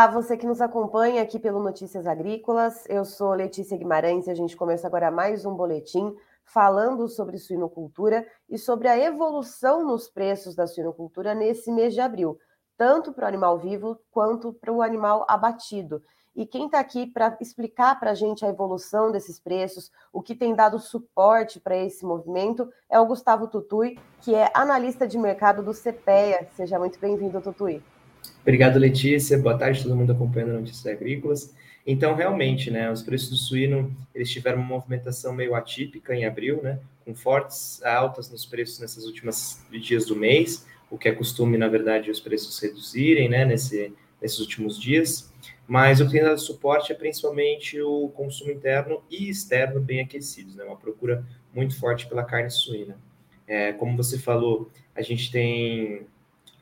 Olá, você que nos acompanha aqui pelo Notícias Agrícolas. Eu sou Letícia Guimarães e a gente começa agora mais um boletim falando sobre suinocultura e sobre a evolução nos preços da suinocultura nesse mês de abril, tanto para o animal vivo quanto para o animal abatido. E quem está aqui para explicar para a gente a evolução desses preços, o que tem dado suporte para esse movimento, é o Gustavo Tutui, que é analista de mercado do CPEA. Seja muito bem-vindo, Tutui. Obrigado, Letícia. Boa tarde, todo mundo acompanhando Notícias Agrícolas. Então, realmente, né, os preços do suíno, eles tiveram uma movimentação meio atípica em abril, né, com fortes altas nos preços nessas últimas dias do mês, o que é costume, na verdade, os preços reduzirem, né, nesse, nesses últimos dias. Mas o que tem dado suporte é principalmente o consumo interno e externo bem aquecidos, né, uma procura muito forte pela carne suína. É, como você falou, a gente tem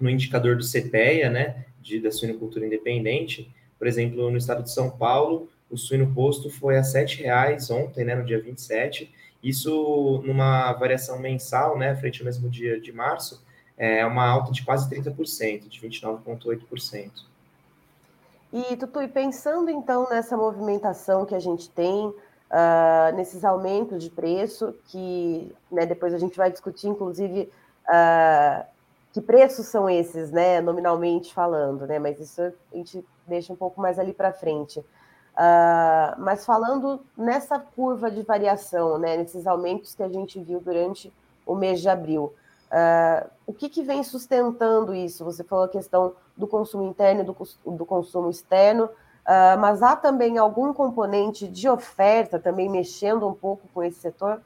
no indicador do CPEA, né, de, da suinocultura independente, por exemplo, no estado de São Paulo, o suíno posto foi a R$ reais ontem, né, no dia 27, isso numa variação mensal, né, frente ao mesmo dia de março, é uma alta de quase 30%, de 29,8%. E, Tutu, e pensando então nessa movimentação que a gente tem, uh, nesses aumentos de preço, que né, depois a gente vai discutir, inclusive, uh, que preços são esses, né, nominalmente falando, né, mas isso a gente deixa um pouco mais ali para frente. Uh, mas falando nessa curva de variação, né, nesses aumentos que a gente viu durante o mês de abril, uh, o que, que vem sustentando isso? Você falou a questão do consumo interno e do, do consumo externo, uh, mas há também algum componente de oferta também mexendo um pouco com esse setor?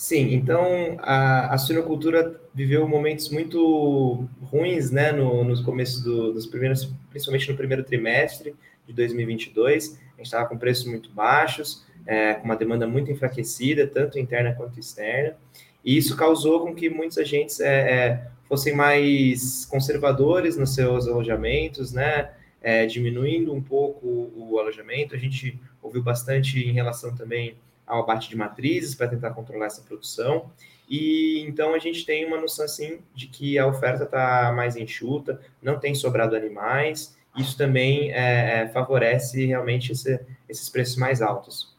Sim, então a, a suinocultura viveu momentos muito ruins, né, no, nos começos do, dos primeiros, principalmente no primeiro trimestre de 2022. A gente estava com preços muito baixos, é, com uma demanda muito enfraquecida, tanto interna quanto externa, e isso causou com que muitos agentes é, é, fossem mais conservadores nos seus alojamentos, né, é, diminuindo um pouco o alojamento. A gente ouviu bastante em relação também ao abate de matrizes para tentar controlar essa produção. E então a gente tem uma noção assim de que a oferta está mais enxuta, não tem sobrado animais. Isso também é, é, favorece realmente esse, esses preços mais altos.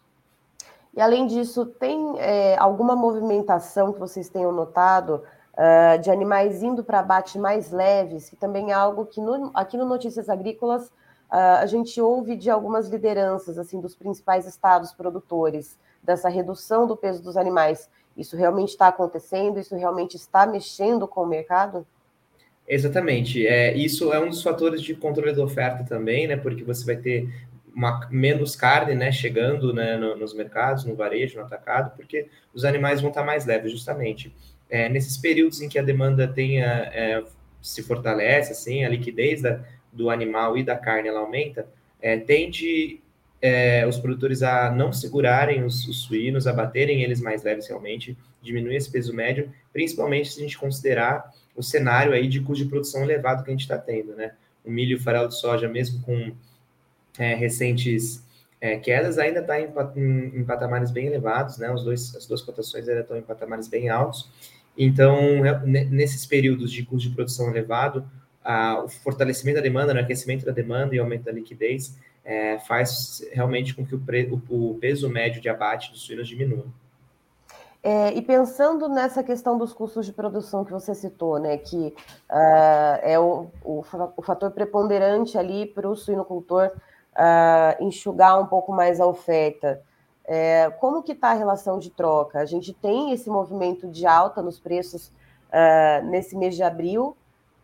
E além disso, tem é, alguma movimentação que vocês tenham notado uh, de animais indo para abate mais leves, que também é algo que no, aqui no Notícias Agrícolas uh, a gente ouve de algumas lideranças assim dos principais estados produtores dessa redução do peso dos animais. Isso realmente está acontecendo? Isso realmente está mexendo com o mercado? Exatamente. É, isso é um dos fatores de controle da oferta também, né? Porque você vai ter uma, menos carne né, chegando né, no, nos mercados, no varejo, no atacado, porque os animais vão estar mais leves, justamente. É, nesses períodos em que a demanda tenha, é, se fortalece, assim, a liquidez da, do animal e da carne ela aumenta, é, tende é, os produtores a não segurarem os, os suínos, a baterem eles mais leves realmente, diminuir esse peso médio, principalmente se a gente considerar o cenário aí de custo de produção elevado que a gente está tendo, né? O milho e o farelo de soja, mesmo com é, recentes é, quedas, ainda está em, em, em, patamares bem elevados, né? Os dois, as duas cotações ainda estão em patamares bem altos. Então, nesses períodos de custo de produção elevado, a, o fortalecimento da demanda, né, o aquecimento da demanda e aumento da liquidez é, faz realmente com que o, pre, o, o, peso médio de abate dos suínos diminua. É, e pensando nessa questão dos custos de produção que você citou, né, que uh, é o, o, o, fator preponderante ali para o suinocultor uh, enxugar um pouco mais a oferta, é, como que está a relação de troca? A gente tem esse movimento de alta nos preços uh, nesse mês de abril,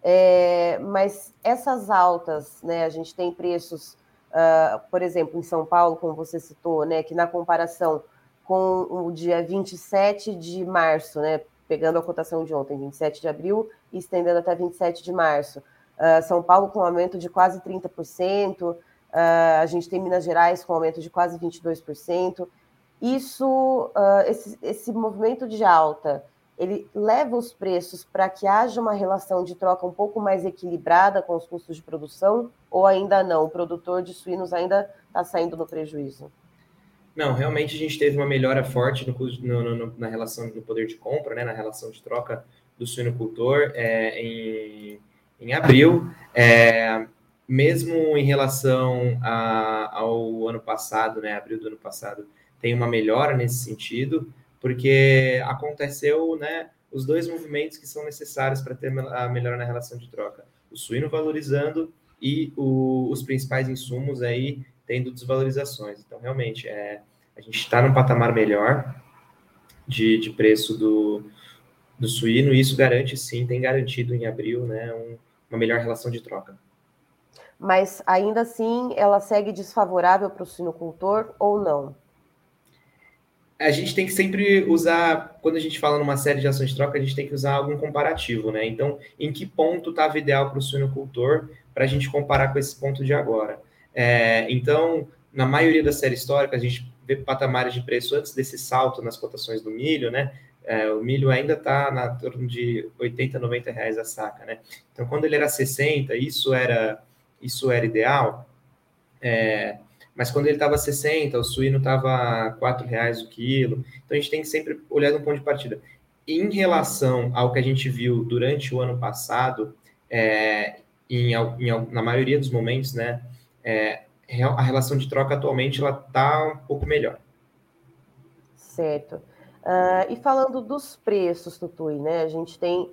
é, mas essas altas, né, a gente tem preços uh, por exemplo, em São Paulo, como você citou, né, que na comparação com o dia 27 de março, né, pegando a cotação de ontem, 27 de abril, e estendendo até 27 de março, uh, São Paulo com um aumento de quase 30%, uh, ah, a gente tem Minas Gerais com um aumento de quase 22%. Isso, esse, esse movimento de alta, ele leva os preços para que haja uma relação de troca um pouco mais equilibrada com os custos de produção, ou ainda não? O produtor de suínos ainda está saindo no prejuízo? Não, realmente a gente teve uma melhora forte no, no, no, na relação do poder de compra, né, na relação de troca do suinocultor é, em, em abril. É, mesmo em relação a, ao ano passado, né, abril do ano passado, tem uma melhora nesse sentido, porque aconteceu, né, os dois movimentos que são necessários para ter a melhora na relação de troca. O suíno valorizando e o, os principais insumos aí tendo desvalorizações. Então, realmente, é, a gente está num patamar melhor de, de preço do, do suíno, e isso garante, sim, tem garantido em abril, né, um, uma melhor relação de troca. Mas, ainda assim, ela segue desfavorável para o suinocultor ou não? A gente tem que sempre usar, quando a gente fala numa série de ações de troca, a gente tem que usar algum comparativo, né? Então, em que ponto estava ideal para o suinocultor para a gente comparar com esse ponto de agora? É, então, na maioria da série histórica, a gente vê patamares de preço antes desse salto nas cotações do milho, né? É, o milho ainda está na torno de 80, 90 reais a saca, né? Então, quando ele era 60, isso era, isso era ideal. É, mas quando ele estava 60, o suíno estava R$ reais o quilo. Então a gente tem que sempre olhar de um ponto de partida. Em relação ao que a gente viu durante o ano passado, é, em, em, na maioria dos momentos, né, é, a relação de troca atualmente ela está um pouco melhor. Certo. Uh, e falando dos preços, Tutui, né, a gente tem uh,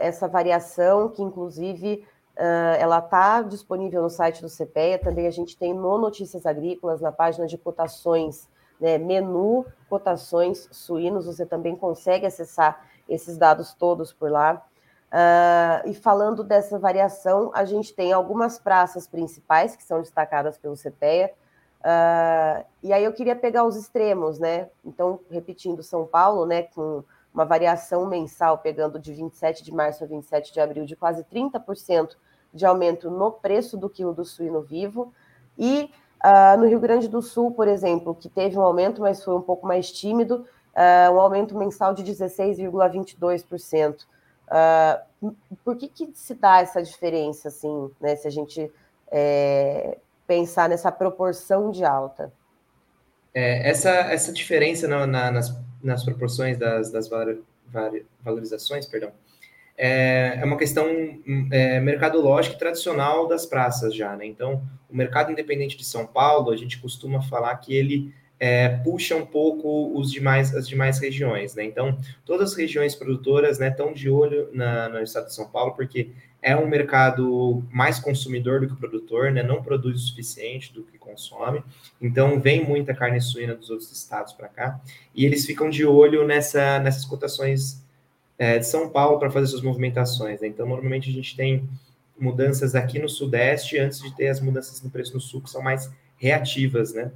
essa variação que, inclusive, Uh, ela está disponível no site do CPEA, também a gente tem no Notícias Agrícolas, na página de cotações, né, menu cotações suínos, você também consegue acessar esses dados todos por lá. Uh, e falando dessa variação, a gente tem algumas praças principais que são destacadas pelo CPEA, uh, e aí eu queria pegar os extremos, né? Então, repetindo, São Paulo, né, com uma variação mensal, pegando de 27 de março a 27 de abril, de quase 30% de aumento no preço do quilo do suíno vivo. E uh, no Rio Grande do Sul, por exemplo, que teve um aumento, mas foi um pouco mais tímido, uh, um aumento mensal de 16,22%. Uh, ah, por que, que se dá essa diferença, assim, né, se a gente é, pensar nessa proporção de alta? É, essa, essa diferença na, na, nas nas proporções das, das valorizações, perdão, é, é uma questão é, mercadológica e tradicional das praças já, né? Então, o mercado independente de São Paulo, a gente costuma falar que ele é, puxa um pouco os demais, as demais regiões, né? Então, todas as regiões produtoras, né, estão de olho na, no estado de São Paulo, porque é um mercado mais consumidor do que produtor, né? Não produz o suficiente do que consome. Então, vem muita carne suína dos outros estados para cá. E eles ficam de olho nessa, nessas cotações é, de São Paulo para fazer suas movimentações. Né? Então, normalmente a gente tem mudanças aqui no Sudeste antes de ter as mudanças no preço no Sul, que são mais reativas, né?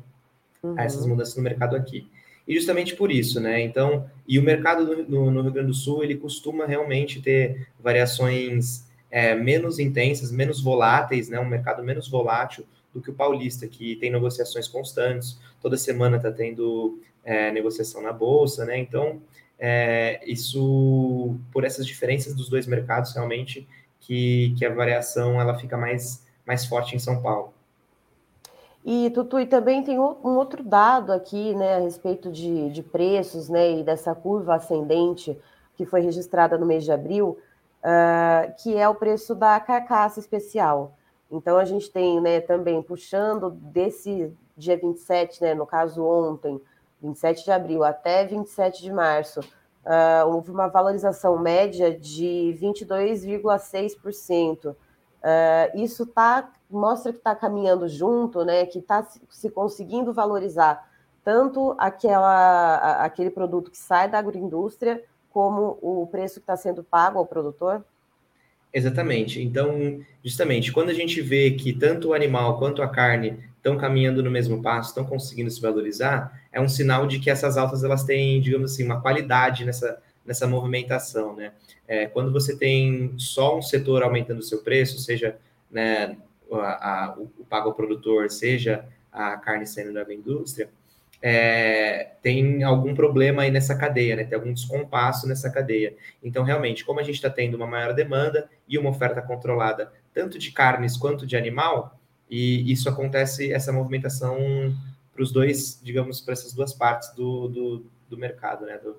Uhum. A essas mudanças no mercado aqui. E justamente por isso, né? Então, e o mercado no, no Rio Grande do Sul, ele costuma realmente ter variações é, menos intensas, menos voláteis, né? Um mercado menos volátil do que o paulista, que tem negociações constantes, toda semana está tendo é, negociação na bolsa, né? Então, é, isso, por essas diferenças dos dois mercados, realmente, que, que a variação ela fica mais, mais forte em São Paulo. E, Tutu, e também tem um outro dado aqui, né, a respeito de, de preços, né, e dessa curva ascendente que foi registrada no mês de abril, uh, que é o preço da carcaça especial. Então, a gente tem né, também puxando desse dia 27, né, no caso ontem, 27 de abril até 27 de março, uh, houve uma valorização média de 22,6%. Uh, isso tá, mostra que está caminhando junto, né, que está se conseguindo valorizar tanto aquela, aquele produto que sai da agroindústria, como o preço que está sendo pago ao produtor? Exatamente. Então, justamente, quando a gente vê que tanto o animal quanto a carne estão caminhando no mesmo passo, estão conseguindo se valorizar, é um sinal de que essas altas elas têm, digamos assim, uma qualidade nessa, nessa movimentação, né? É, quando você tem só um setor aumentando o seu preço, seja né, a, a, o, pago ao produtor, seja a carne saindo da indústria, é, tem algum problema aí nessa cadeia, né? Tem algum descompasso nessa cadeia. Então, realmente, como a gente está tendo uma maior demanda e uma oferta controlada, tanto de carnes quanto de animal, e isso acontece, essa movimentação para os dois, digamos, para essas duas partes do, do, do mercado, né? Do...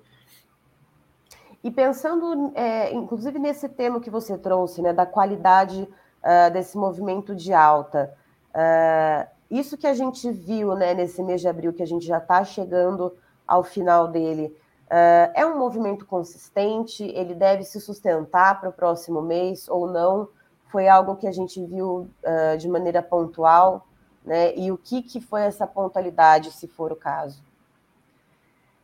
E pensando, é, inclusive, nesse tema que você trouxe, né, da qualidade uh, desse movimento de alta. Uh, isso que a gente viu né, nesse mês de abril, que a gente já está chegando ao final dele, uh, é um movimento consistente? Ele deve se sustentar para o próximo mês ou não? Foi algo que a gente viu de maneira pontual? Né? E o que, que foi essa pontualidade, se for o caso?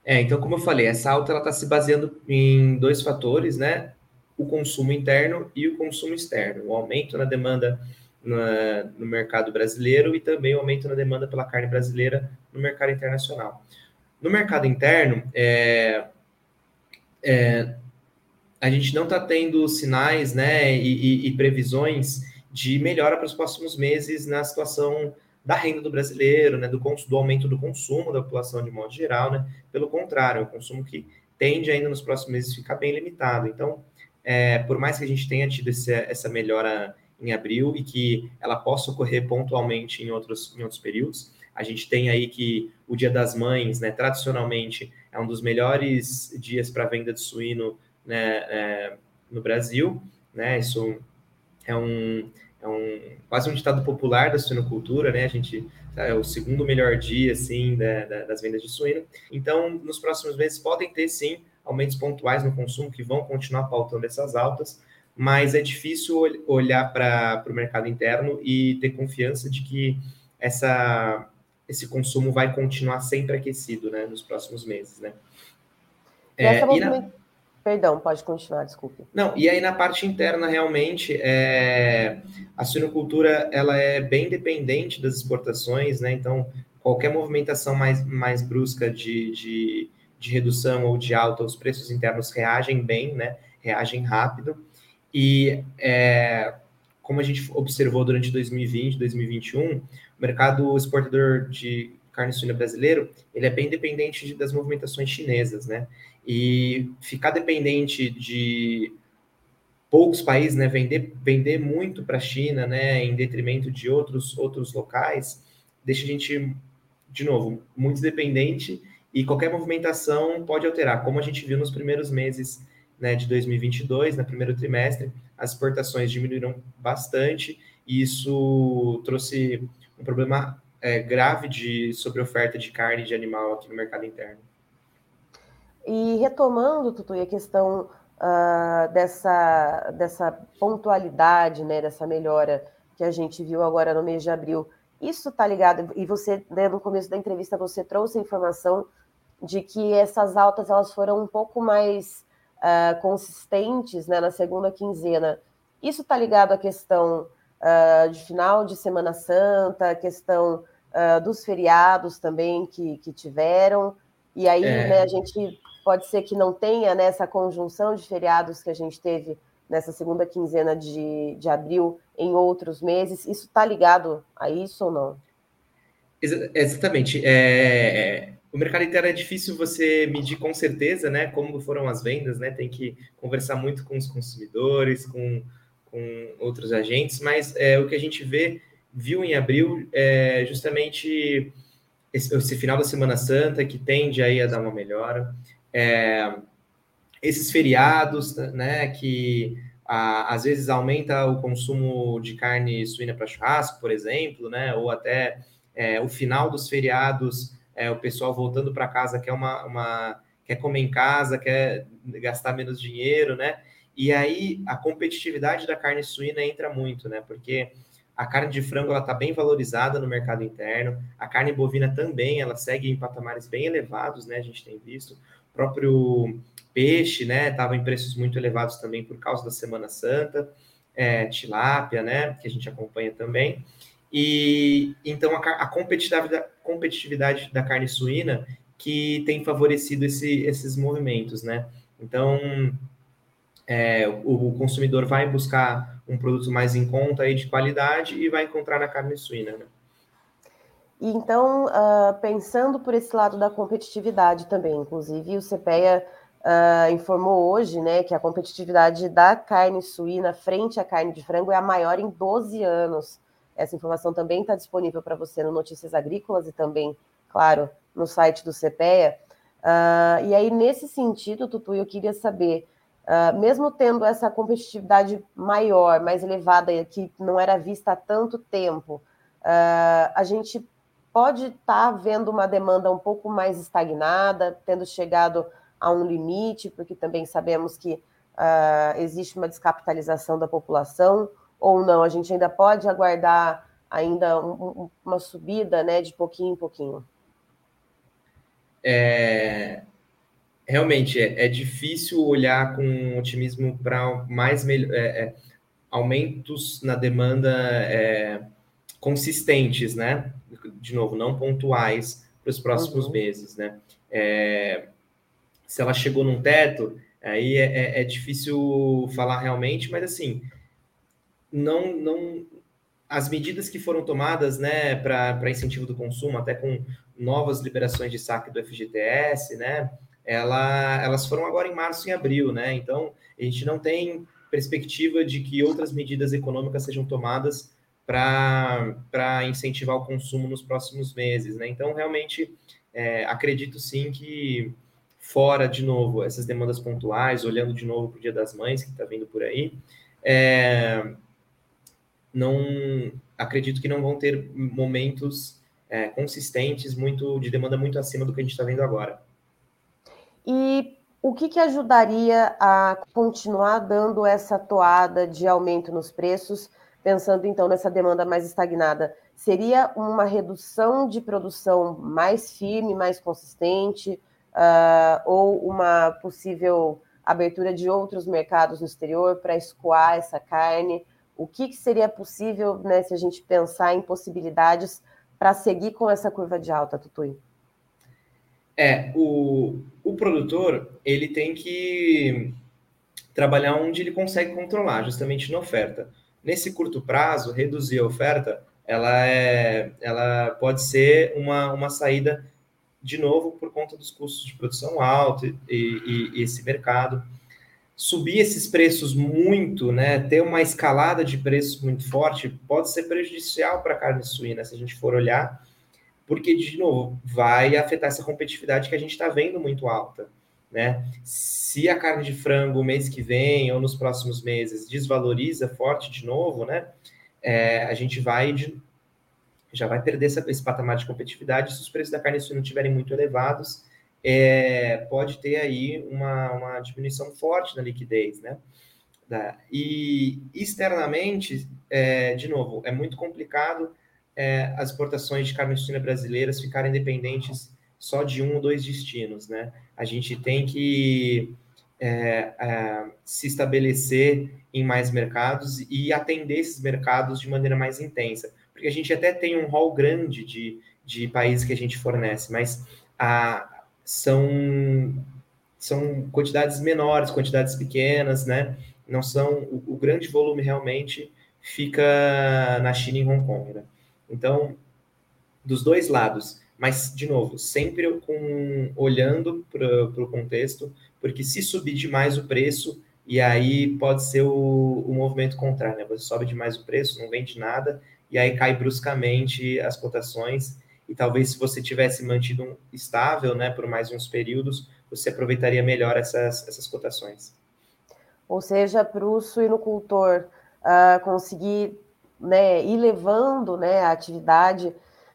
É, então, como eu falei, essa alta está se baseando em dois fatores, né? O consumo interno e o consumo externo. O aumento na demanda na, no mercado brasileiro e também o aumento na demanda pela carne brasileira no mercado internacional. No mercado interno, é, é, a gente não está tendo sinais né, e, e, e previsões de melhora para os próximos meses na situação da renda do brasileiro, né, do, do aumento do consumo da população de modo geral, né? Pelo contrário, é um consumo que tende ainda nos próximos meses ficar bem limitado. Então, é, por mais que a gente tenha tido esse, essa melhora em abril e que ela possa ocorrer pontualmente em outros, em outros períodos, a gente tem aí que o Dia das Mães, né, tradicionalmente, é um dos melhores dias para venda de suíno né, é, no Brasil. Né, isso é um, é um, quase um ditado popular da suinocultura, né? A gente é o segundo melhor dia, assim, da, da, das vendas de suíno. Então, nos próximos meses podem ter, sim, aumentos pontuais no consumo que vão continuar pautando essas altas, mas é difícil olhar para o mercado interno e ter confiança de que essa, esse consumo vai continuar sempre aquecido, né, nos próximos meses, né? É, e na... Perdão, pode continuar, desculpe. Não, e aí na parte interna, realmente, é, a suinocultura ela é bem dependente das exportações, né? Então, qualquer movimentação mais, mais brusca de, de, de redução ou de alta, os preços internos reagem bem, né? Reagem rápido. E é, como a gente observou durante 2020, 2021, o mercado exportador de carne suína brasileiro, ele é bem dependente das movimentações chinesas, né? E ficar dependente de poucos países, né, vender, vender muito para a China, né, em detrimento de outros, outros locais, deixa a gente, de novo, muito dependente e qualquer movimentação pode alterar, como a gente viu nos primeiros meses né, de 2022, no primeiro trimestre, as exportações diminuíram bastante e isso trouxe um problema é, grave de sobre oferta de carne de animal aqui no mercado interno. E retomando, Tutu, a questão uh, dessa, dessa pontualidade, né, dessa melhora que a gente viu agora no mês de abril, isso está ligado, e você, né, no começo da entrevista, você trouxe a informação de que essas altas elas foram um pouco mais uh, consistentes né, na segunda quinzena. Isso está ligado à questão uh, de final de Semana Santa, a questão uh, dos feriados também que, que tiveram, e aí é... né, a gente pode ser que não tenha nessa né, conjunção de feriados que a gente teve nessa segunda quinzena de, de abril em outros meses. Isso está ligado a isso ou não? Exatamente. É, o mercado interno é difícil você medir com certeza, né? Como foram as vendas, né? Tem que conversar muito com os consumidores, com, com outros agentes, mas é, o que a gente vê, viu em abril, é justamente esse, esse final da Semana Santa, que tende aí a dar uma melhora é, esses feriados, né, que a, às vezes aumenta o consumo de carne suína para churrasco, por exemplo, né, ou até é, o final dos feriados, é, o pessoal voltando para casa quer uma, uma quer comer em casa, quer gastar menos dinheiro, né? E aí a competitividade da carne suína entra muito, né? Porque a carne de frango ela está bem valorizada no mercado interno, a carne bovina também, ela segue em patamares bem elevados, né? A gente tem visto próprio peixe, né, estava em preços muito elevados também por causa da Semana Santa, é, tilápia, né, que a gente acompanha também. E então a, a competitividade, competitividade da carne suína que tem favorecido esse, esses movimentos, né? Então é, o, o, consumidor vai buscar um produto mais em conta e de qualidade e vai encontrar na carne suína, né? Então, uh, pensando por esse lado da competitividade também, inclusive o CPEA uh, informou hoje né, que a competitividade da carne suína frente à carne de frango é a maior em 12 anos. Essa informação também está disponível para você no Notícias Agrícolas e também, claro, no site do CPEA. Uh, e aí, nesse sentido, Tutu, eu queria saber uh, mesmo tendo essa competitividade maior, mais elevada, que não era vista há tanto tempo, uh, a gente pode estar tá vendo uma demanda um pouco mais estagnada, tendo chegado a um limite, porque também sabemos que existe uma descapitalização da população, ou não, a gente ainda pode aguardar ainda um, uma subida né, de pouquinho em pouquinho. É, realmente é, é, difícil olhar com otimismo para mais é, é, aumentos na demanda é, consistentes, né? De novo, não pontuais para os próximos uhum. meses, né? É, se ela chegou num teto, aí é, difícil falar realmente, mas assim, não, não, as medidas que foram tomadas né, para incentivo do consumo, até com novas liberações de saque do FGTS, né, ela, elas foram agora em março e abril, né? Então, a gente não tem perspectiva de que outras medidas econômicas sejam tomadas para incentivar o consumo nos próximos meses, né? Então, realmente, é, acredito sim que fora, de novo, essas demandas pontuais, olhando de novo para o Dia das Mães, que está vindo por aí, é, não acredito que não vão ter momentos é, consistentes, muito de demanda muito acima do que a gente está vendo agora. E o que, que ajudaria a continuar dando essa toada de aumento nos preços, pensando então nessa demanda mais estagnada? Seria uma redução de produção mais firme, mais consistente, uh, ou uma possível abertura de outros mercados no exterior para escoar essa carne? O que, que seria possível, né, se a gente pensar em possibilidades para seguir com essa curva de alta, Tutui? É, o, o produtor, ele tem que trabalhar onde ele consegue controlar, justamente na oferta. Nesse curto prazo, reduzir a oferta, ela, é, ela pode ser uma, uma saída, de novo, por conta dos custos de produção altos e, e, e esse mercado subir esses preços muito, né, ter uma escalada de preços muito forte, pode ser prejudicial para a carne suína, se a gente for olhar, porque, de novo, vai afetar essa competitividade que a gente está vendo muito alta. Né? Se a carne de frango mês que vem ou nos próximos meses desvaloriza forte de novo, né, é, a gente vai de, já vai perder essa, esse patamar de competitividade se os preços da carne suína estiverem muito elevados é, pode ter aí uma, uma diminuição forte na liquidez, né? Da, e externamente, é, de novo, é muito complicado é, as exportações de carne suína brasileiras ficarem dependentes só de um ou dois destinos, né? A gente tem que é, é, se estabelecer em mais mercados e atender esses mercados de maneira mais intensa, porque a gente até tem um rol grande de, de países que a gente fornece, mas a, são, são quantidades menores, quantidades pequenas, né? Não são o, o grande volume realmente fica na China e Hong Kong, né? Então, dos dois lados, mas de novo, sempre com olhando para o contexto, porque se subir demais o preço, e aí pode ser o, o movimento contrário, né? Você sobe demais o preço, não vende nada, e aí cai bruscamente as cotações, e talvez se você tivesse mantido um estável, né, por mais uns períodos, você aproveitaria melhor essas, essas cotações. Ou seja, para o suinocultor uh, conseguir né, ir levando né, a atividade,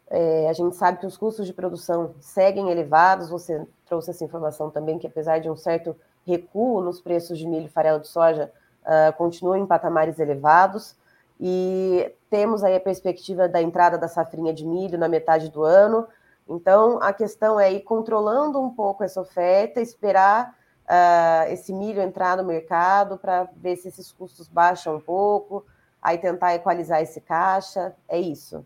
é, a gente sabe que os custos de produção seguem elevados, você trouxe essa informação também, que apesar de um certo recuo nos preços de milho e farelo de soja, uh, continuam em patamares elevados, e temos aí a perspectiva da entrada da safrinha de milho na metade do ano. Então, a questão é ir controlando um pouco essa oferta, esperar uh, esse milho entrar no mercado para ver se esses custos baixam um pouco, aí tentar equalizar esse caixa. É isso.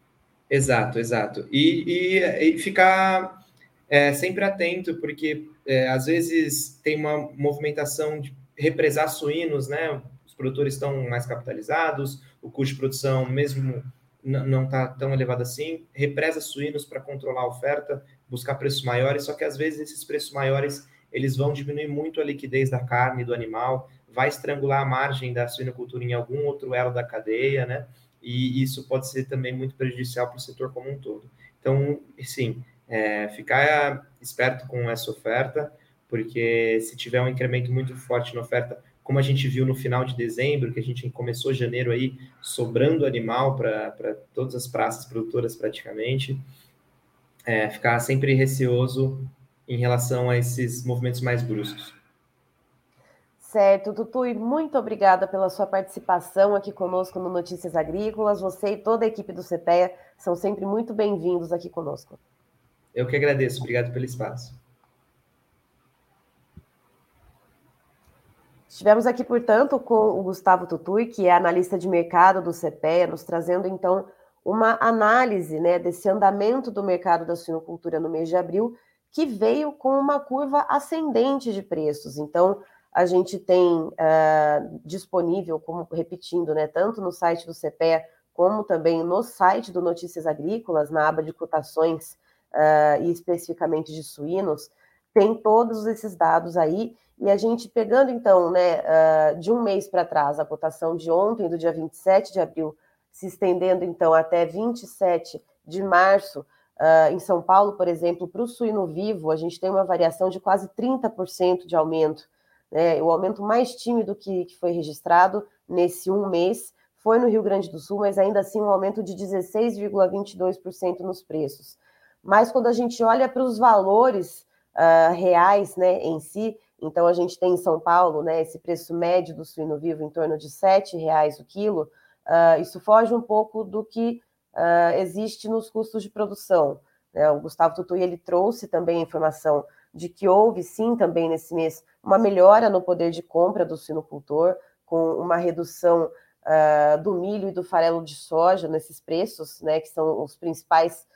Exato, exato. E, e, e ficar é, sempre atento, porque é, às vezes tem uma movimentação de represar suínos, né? Os produtores estão mais capitalizados, o custo de produção, mesmo não está tão elevado assim, represa suínos para controlar a oferta, buscar preços maiores, só que às vezes esses preços maiores eles vão diminuir muito a liquidez da carne do animal, vai estrangular a margem da suinocultura em algum outro elo da cadeia, né? E isso pode ser também muito prejudicial para o setor como um todo. Então, sim, é, ficar esperto com essa oferta, porque se tiver um incremento muito forte na oferta, como a gente viu no final de dezembro, que a gente começou janeiro aí sobrando animal para todas as praças produtoras praticamente, é, ficar sempre receoso em relação a esses movimentos mais bruscos. Certo, Tutu, e muito obrigada pela sua participação aqui conosco no Notícias Agrícolas. Você e toda a equipe do CPEA são sempre muito bem-vindos aqui conosco. Eu que agradeço, obrigado pelo espaço. Estivemos aqui, portanto, com o Gustavo Tutui, que é analista de mercado do CPEA, nos trazendo então uma análise né, desse andamento do mercado da suinocultura no mês de abril, que veio com uma curva ascendente de preços. Então, a gente tem uh, disponível, como repetindo, né, tanto no site do CPEA, como também no site do Notícias Agrícolas, na aba de cotações uh, e especificamente de suínos, tem todos esses dados aí, e a gente pegando então, né, uh, de um mês para trás, a cotação de ontem, do dia 27 de abril, se estendendo então até 27 de março, uh, em São Paulo, por exemplo, para o suíno vivo, a gente tem uma variação de quase 30% de aumento. Né? O aumento mais tímido que, que foi registrado nesse um mês foi no Rio Grande do Sul, mas ainda assim um aumento de 16,22% nos preços. Mas quando a gente olha para os valores uh, reais né, em si, então a gente tem em São Paulo né, esse preço médio do suíno vivo em torno de R$ reais o quilo, uh, isso foge um pouco do que uh, existe nos custos de produção. Né? O Gustavo Tutui ele trouxe também a informação de que houve sim também nesse mês uma melhora no poder de compra do suinocultor, com uma redução uh, do milho e do farelo de soja nesses preços, né, que são os principais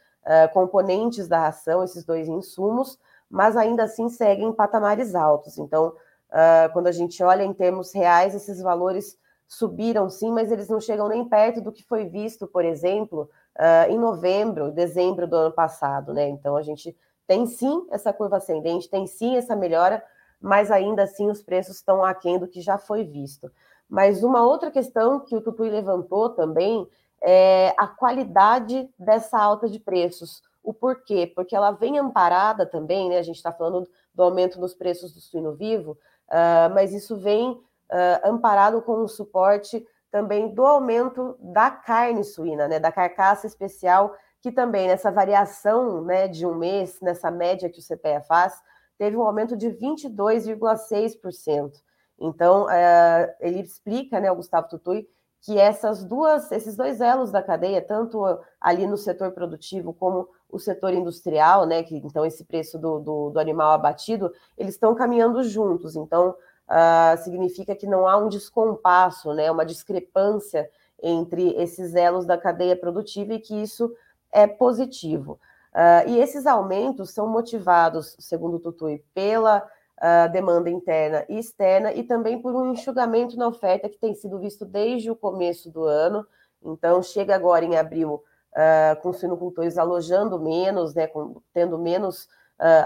componentes da ração, esses dois insumos, mas ainda assim seguem em patamares altos. Então, uh, quando a gente olha em termos reais, esses valores subiram sim, mas eles não chegam nem perto do que foi visto, por exemplo, uh, em novembro, dezembro do ano passado, né? Então a gente tem sim essa curva ascendente, tem sim essa melhora, mas ainda assim os preços estão aquém do que já foi visto. Mas uma outra questão que o Tutui levantou também é a qualidade dessa alta de preços. O porquê? Porque ela vem amparada também, né? A gente está falando do aumento nos preços do suíno vivo, uh, mas isso vem uh, amparado com o suporte também do aumento da carne suína, né, da carcaça especial, que também nessa variação né, de um mês, nessa média que o CPEA faz, teve um aumento de 22,6%. Então, uh, ele explica, né, o Gustavo Tutui, que essas duas, esses dois elos da cadeia, tanto ali no setor produtivo como o setor industrial, né, que então esse preço do, do, do animal abatido, eles estão caminhando juntos. Então, uh, significa que não há um descompasso, né, uma discrepância entre esses elos da cadeia produtiva e que isso é positivo. Uh, e esses aumentos são motivados, segundo o Tutui, pela uh, demanda interna e externa e também por um enxugamento na oferta que tem sido visto desde o começo do ano. Então, chega agora em abril uh, com suinocultores alojando menos, né, com, tendo menos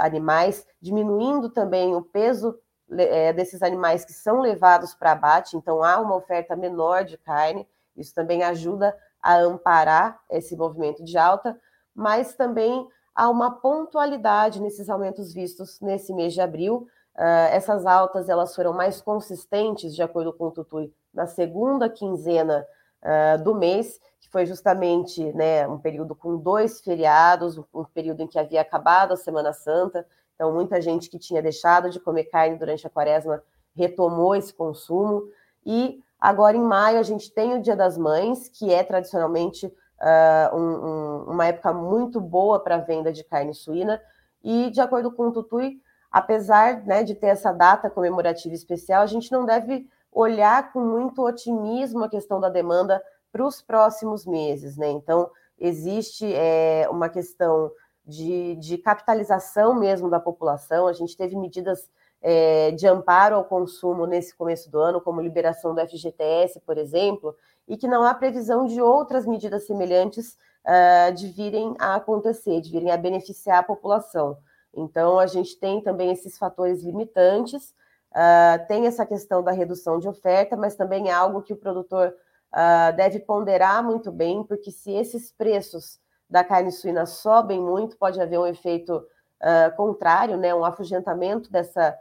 animais, diminuindo também o peso é, desses animais que são levados para abate, então há uma oferta menor de carne, isso também ajuda a amparar esse movimento de alta, mas também há uma pontualidade nesses aumentos vistos nesse mês de abril. Uh, essas altas elas foram mais consistentes, de acordo com o Tutui, na segunda quinzena uh, do mês, que foi justamente né, um período com dois feriados, um período em que havia acabado a Semana Santa, então, muita gente que tinha deixado de comer carne durante a quaresma retomou esse consumo. E agora, em maio, a gente tem o Dia das Mães, que é tradicionalmente uh, um, um, uma época muito boa para venda de carne suína. E, de acordo com o Tutui, apesar né, de ter essa data comemorativa especial, a gente não deve olhar com muito otimismo a questão da demanda para os próximos meses. Né? Então, existe é, uma questão de, de capitalização mesmo da população. A gente teve medidas é, de amparo ao consumo nesse começo do ano, como liberação do FGTS, por exemplo, e que não há previsão de outras medidas semelhantes uh, de virem a acontecer, de virem a beneficiar a população. Então, a gente tem também esses fatores limitantes, uh, tem essa questão da redução de oferta, mas também é algo que o produtor uh, deve ponderar muito bem, porque se esses preços da carne suína sobem muito, pode haver um efeito uh, contrário, né, um afugentamento dessa,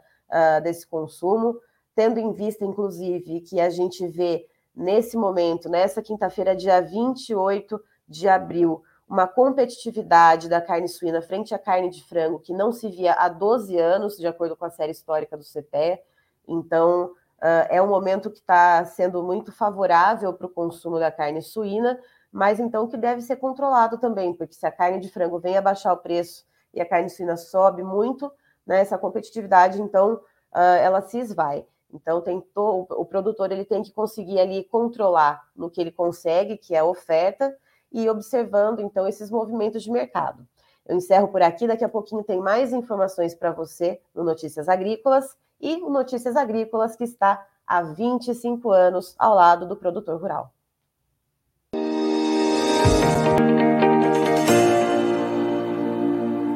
desse consumo. tendo em vista, inclusive, que a gente vê nesse momento, nessa quinta-feira, dia 28 de abril, uma competitividade da carne suína frente à carne de frango que não se via há 12 anos, de acordo com a série histórica do CPE. Então, uh, é um momento que está sendo muito favorável para o consumo da carne suína, mas então que deve ser controlado também, porque se a carne de frango vem a baixar o preço e a carne suína sobe muito, né, essa competitividade, então, uh, ela se esvai. Então, tem to, o produtor ele tem que conseguir ali controlar no que ele consegue, que é a oferta, e observando, então, esses movimentos de mercado. Eu encerro por aqui, daqui a pouquinho tem mais informações para você no Notícias Agrícolas e o Notícias Agrícolas que está há 25 anos ao lado do produtor rural.